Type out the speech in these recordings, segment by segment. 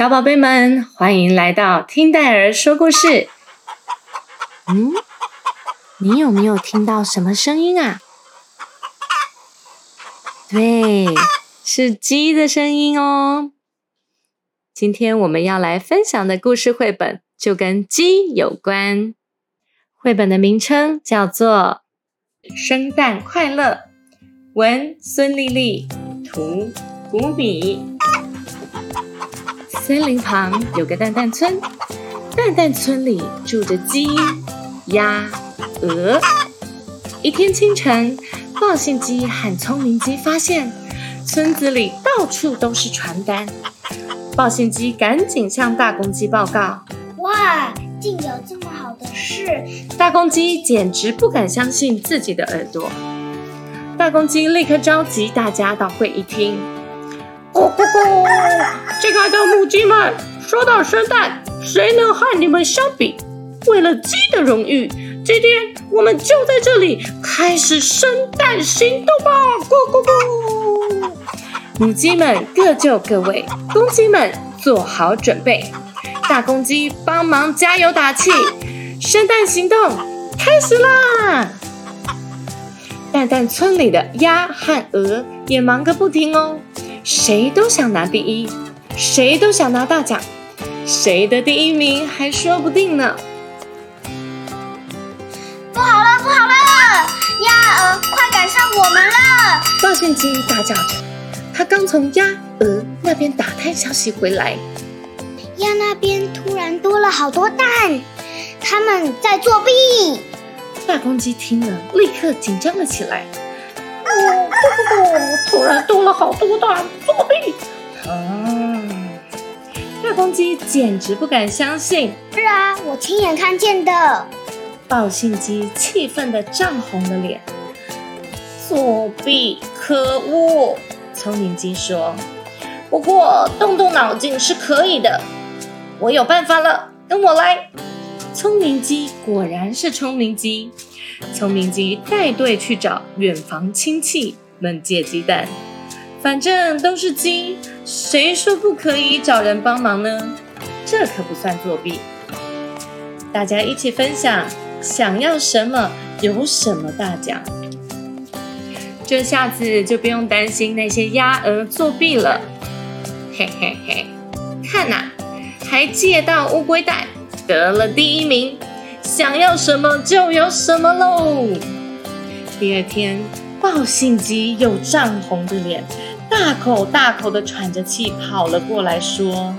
小宝贝们，欢迎来到听戴儿说故事。嗯，你有没有听到什么声音啊？对，是鸡的声音哦。今天我们要来分享的故事绘本就跟鸡有关。绘本的名称叫做《生蛋快乐》，文孙丽丽，图古米。森林旁有个蛋蛋村，蛋蛋村里住着鸡、鸭、鹅。一天清晨，报信鸡和聪明鸡发现村子里到处都是传单。报信鸡赶紧向大公鸡报告：“哇，竟有这么好的事！”大公鸡简直不敢相信自己的耳朵。大公鸡立刻召集大家到会议厅。咕咕咕！亲爱的母鸡们，说到生蛋，谁能和你们相比？为了鸡的荣誉，今天我们就在这里开始生蛋行动吧！咕咕咕！母鸡们各就各位，公鸡们做好准备。大公鸡帮忙加油打气，生蛋行动开始啦！蛋蛋村里的鸭和鹅也忙个不停哦。谁都想拿第一，谁都想拿大奖，谁的第一名还说不定呢。不好了，不好了！鸭鹅快赶上我们了！报信鸡大叫着，他刚从鸭鹅那边打探消息回来。鸭那边突然多了好多蛋，他们在作弊。大公鸡听了，立刻紧张了起来。不不不，突然多了好多蛋，作弊！啊！大公鸡简直不敢相信。是啊，我亲眼看见的。报信鸡气愤的涨红了脸。作弊，可恶！聪明鸡说：“不过动动脑筋是可以的，我有办法了，跟我来。”聪明鸡果然是聪明鸡。聪明鸡带队去找远房亲戚们借鸡蛋，反正都是鸡，谁说不可以找人帮忙呢？这可不算作弊。大家一起分享，想要什么有什么大奖。这下子就不用担心那些鸭鹅作弊了。嘿嘿嘿，看呐，还借到乌龟蛋，得了第一名。想要什么就有什么喽！第二天，报信鸡又涨红着脸，大口大口的喘着气跑了过来，说：“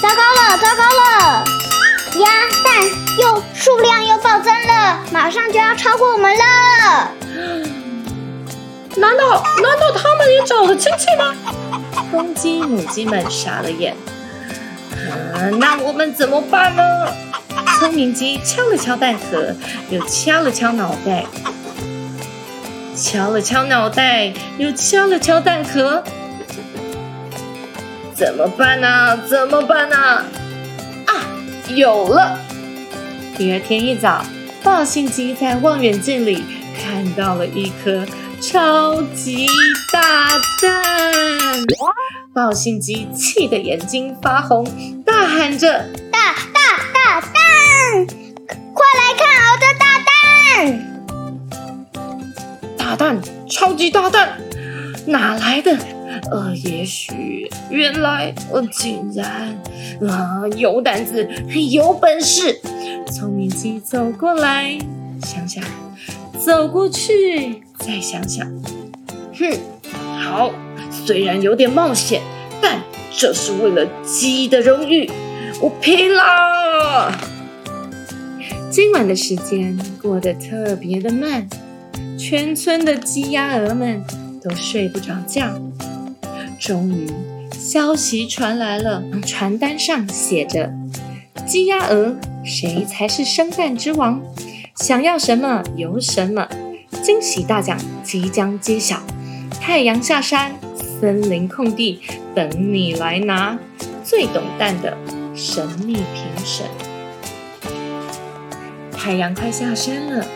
糟糕了，糟糕了！鸭蛋又数量又暴增了，马上就要超过我们了！难道难道他们也找了亲戚吗？”公鸡、母鸡们傻了眼。啊，那我们怎么办呢？聪明鸡敲了敲蛋壳，又敲了敲脑袋，敲了敲脑袋，又敲了敲蛋壳。怎么办呢？怎么办呢？啊，有了！第二天一早，报信鸡在望远镜里看到了一颗超级大蛋。报信鸡气得眼睛发红，大喊着：“大大大蛋！快来看我的大蛋！蛋，超级大蛋，哪来的？呃，也许，原来，呃，竟然，啊，有胆子，有本事！”聪明鸡走过来，想想，走过去，再想想，哼，好。虽然有点冒险，但这是为了鸡的荣誉，我拼了！今晚的时间过得特别的慢，全村的鸡鸭鹅们都睡不着觉。终于，消息传来了，传单上写着：“鸡鸭鹅，谁才是生蛋之王？想要什么有什么，惊喜大奖即将揭晓。太阳下山，森林空地，等你来拿。最懂蛋的神秘评审。太阳快下山了，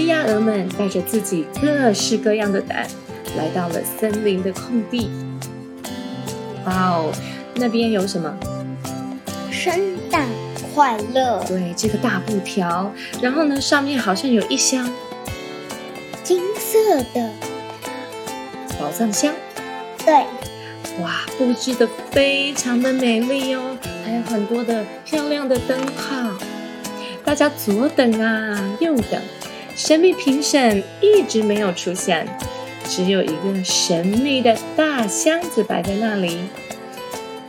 鸡鸭鹅们带着自己各式各样的蛋，来到了森林的空地。哇哦，那边有什么？圣诞快乐，对，这个大布条，然后呢，上面好像有一箱金色的，宝藏箱。对，哇，布置的非常的美丽哦，还有很多的漂亮的灯泡。大家左等啊，右等，神秘评审一直没有出现，只有一个神秘的大箱子摆在那里。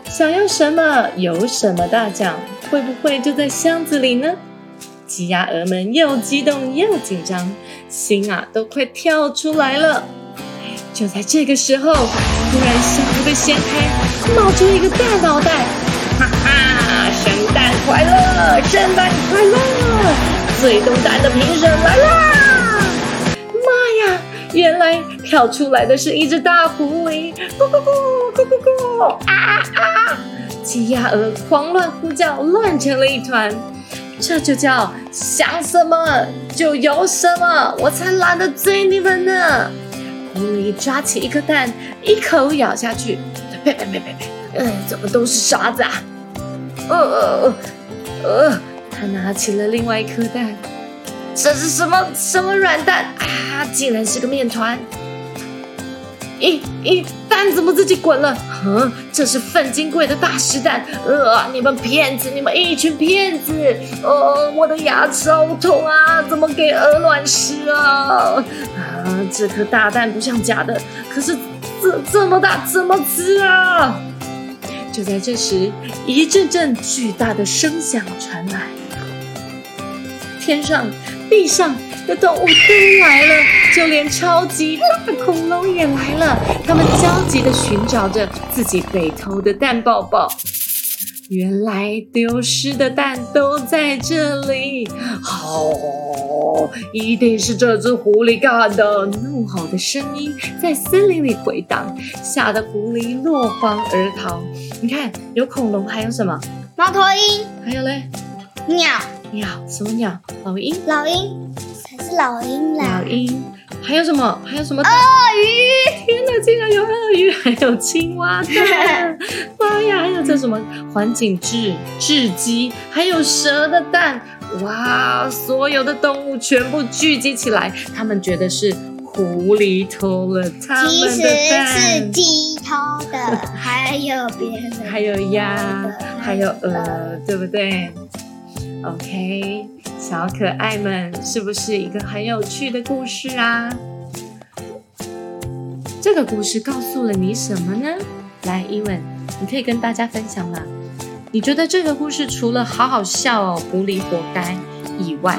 想要什么有什么大奖，会不会就在箱子里呢？鸡鸭鹅们又激动又紧张，心啊都快跳出来了。就在这个时候，突然箱子被掀开，冒出一个大脑袋，哈哈！圣诞快乐，圣诞快乐！最懂蛋的评审来啦！妈呀！原来跳出来的是一只大狐狸，咕咕咕咕咕咕！啊啊！鸡鸭鹅狂乱呼叫，乱成了一团。这就叫想什么就有什么，我才懒得追你们呢！狐狸抓起一颗蛋，一口咬下去，呸呸呸呸呸！嗯，怎么都是沙子啊？呃呃呃呃！他拿起了另外一颗蛋，这是什么什么软蛋啊？竟然是个面团！咦咦，蛋怎么自己滚了？哼，这是粪金贵的大石蛋！呃，你们骗子，你们一群骗子！呃，我的牙齿好痛啊，怎么给鹅卵石啊？啊，这颗大蛋不像假的，可是这这么大，怎么吃啊？就在这时，一阵阵巨大的声响传来，天上、地上的动物都来了，就连超级大恐龙也来了。他们焦急地寻找着自己被偷的蛋宝宝。原来丢失的蛋都在这里，好，一定是这只狐狸干的！怒吼的声音在森林里回荡，吓得狐狸落荒而逃。你看，有恐龙，还有什么？猫头鹰，还有嘞，鸟，鸟，什么鸟？老鹰，老鹰才是老鹰啦。老鹰，还有什么？还有什么？鳄鱼，天哪，竟然有鳄鱼，还有青蛙蛋！妈呀，还有这什么环景雉、雉鸡，还有蛇的蛋！哇，所有的动物全部聚集起来，他们觉得是狐狸偷了他其实们的是蛋。鸡偷的，还有别人，还有鸭，还有鹅鹅，对不对？OK，小可爱们，是不是一个很有趣的故事啊？这个故事告诉了你什么呢？来，伊文，你可以跟大家分享吗？你觉得这个故事除了好好笑哦，狐狸活该以外，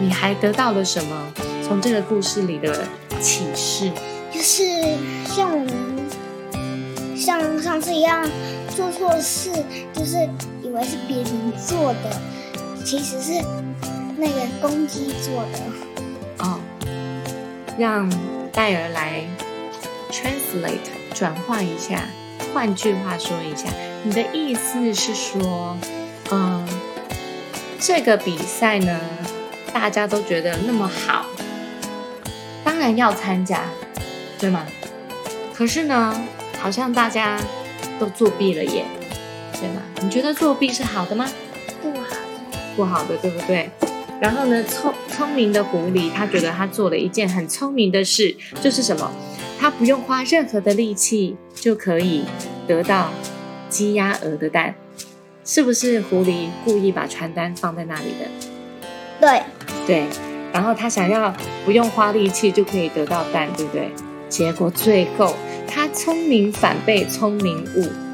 你还得到了什么？从这个故事里的启示？就是像我们像上次一样做错事，就是以为是别人做的，其实是那个公鸡做的。哦，让戴尔来 translate 转换一下，换句话说一下，你的意思是说，嗯，这个比赛呢，大家都觉得那么好，当然要参加，对吗？可是呢，好像大家都作弊了耶，对吗？你觉得作弊是好的吗？不好的，对不对？然后呢，聪聪明的狐狸，他觉得他做了一件很聪明的事，就是什么？他不用花任何的力气就可以得到鸡鸭鹅的蛋，是不是？狐狸故意把传单放在那里的，对，对。然后他想要不用花力气就可以得到蛋，对不对？结果最后他聪明反被聪明误。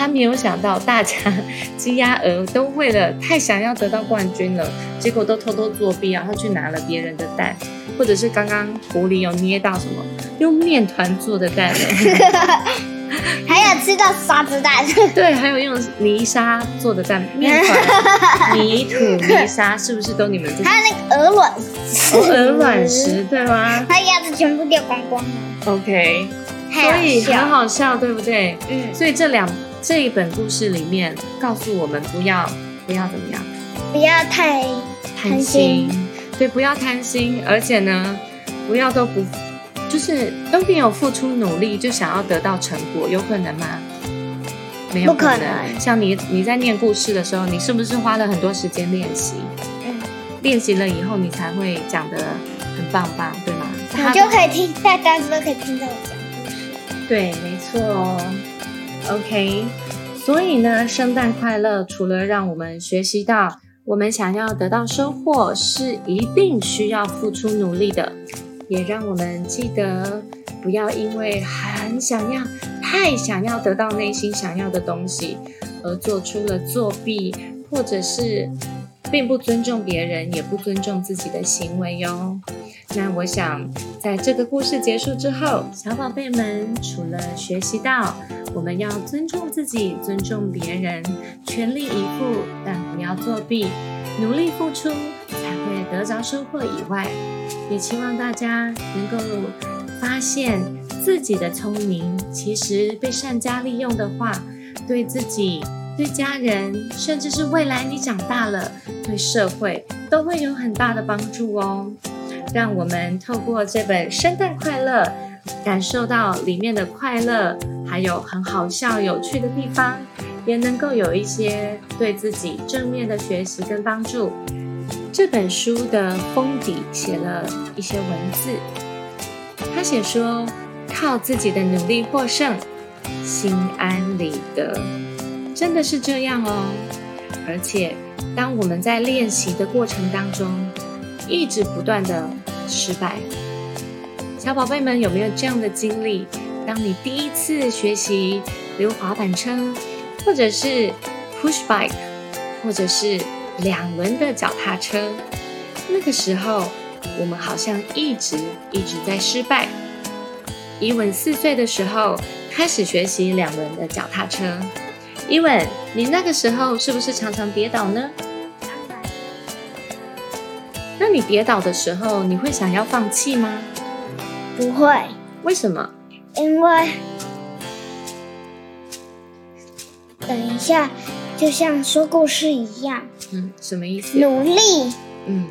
他没有想到，大家 鸡鸭鹅都为了太想要得到冠军了，结果都偷偷作弊，然后去拿了别人的蛋，或者是刚刚狐狸有捏到什么用面团做的蛋呢？还有吃到沙子蛋。对，还有用泥沙做的蛋面团、泥土、泥沙，是不是都你们？还有那个鹅卵石，哦鹅卵石，对吗它鸭子全部掉光光了，？OK，所以很好笑。好笑，对不对？嗯，所以这两这一本故事里面告诉我们，不要不要怎么样不要太贪贪心心，对，不要贪心，而且呢，不要都不就是都没有付出努力就想要得到成果，有可能吗？没有不可能。能像你你在念故事的时候，你是不是花了很多时间练习？嗯，练习了以后，你才会讲的很棒棒，对吗？你就可以听，大家都可以听到我讲故事。对，没错哦。OK，所以呢，圣诞快乐除了让我们学习到我们想要得到收获是一定需要付出努力的，也让我们记得不要因为很想要、太想要得到内心想要的东西，而做出了作弊或者是并不尊重别人，也不尊重自己的行为哟。那我想，在这个故事结束之后，小宝贝们除了学习到我们要尊重自己、尊重别人、全力以赴，但不要作弊，努力付出才会得着收获以外，也期望大家能够发现自己的聪明，其实被善加利用的话，对自己、对家人，甚至是未来你长大了，对社会都会有很大的帮助哦。让我们透过这本《圣诞快乐》，感受到里面的快乐，还有很好笑、有趣的地方，也能够有一些对自己正面的学习跟帮助。这本书的封底写了一些文字，他写说：“靠自己的努力获胜，心安理得。”真的是这样哦。而且，当我们在练习的过程当中，一直不断的失败。小宝贝们有没有这样的经历？当你第一次学习溜滑板车，或者是 push bike，或者是两轮的脚踏车，那个时候我们好像一直一直在失败。伊文四岁的时候开始学习两轮的脚踏车。伊文，你那个时候是不是常常跌倒呢？那你跌倒的时候，你会想要放弃吗？不会，为什么？因为等一下，就像说故事一样，嗯，什么意思？努力嗯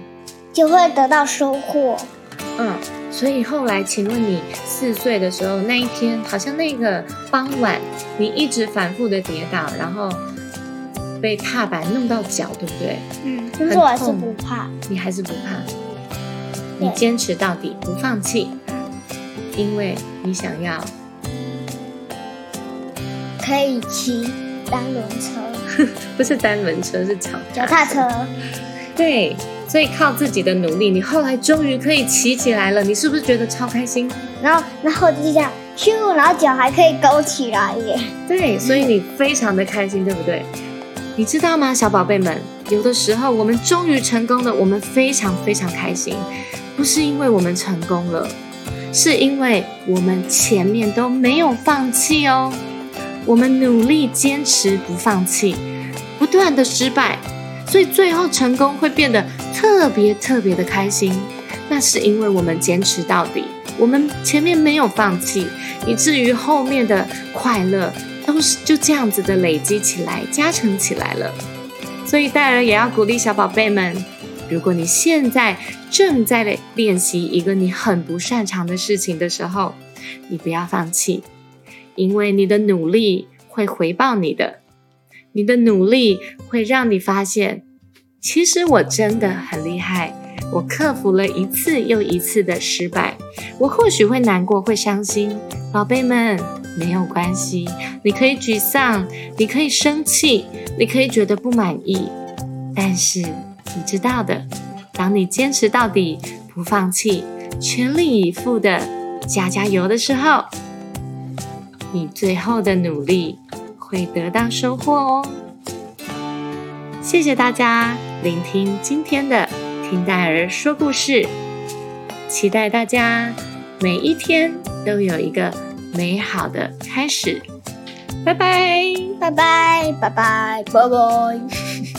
就会得到收获。嗯。所以后来，请问你四岁的时候那一天，好像那个傍晚，你一直反复的跌倒，然后被踏板弄到脚，对不对？嗯，但是我还是不怕。你还是不怕，你坚持到底，不放弃，因为你想要可以骑单轮车、不是单轮车，是脚脚踏车。对，所以靠自己的努力，你后来终于可以骑起来了，你是不是觉得超开心？然后，然后就这样咻，然后脚还可以勾起来耶。对，所以你非常的开心，对不对？你知道吗，小宝贝们？有的时候我们终于成功了，我们非常非常开心，不是因为我们成功了，是因为我们前面都没有放弃哦。我们努力坚持不放弃，不断的失败，所以最后成功会变得特别特别的开心。那是因为我们坚持到底，我们前面没有放弃，以至于后面的快乐都是就这样子的累积起来、加成起来了。所以戴尔也要鼓励小宝贝们，如果你现在正在练习一个你很不擅长的事情的时候，你不要放弃，因为你的努力会回报你的，你的努力会让你发现，其实我真的很厉害。我克服了一次又一次的失败，我或许会难过，会伤心。宝贝们，没有关系，你可以沮丧，你可以生气，你可以觉得不满意，但是你知道的，当你坚持到底，不放弃，全力以赴的加加油的时候，你最后的努力会得到收获哦。谢谢大家聆听今天的听戴儿说故事，期待大家每一天都有一个美好的开始。拜拜。拜拜拜拜拜拜。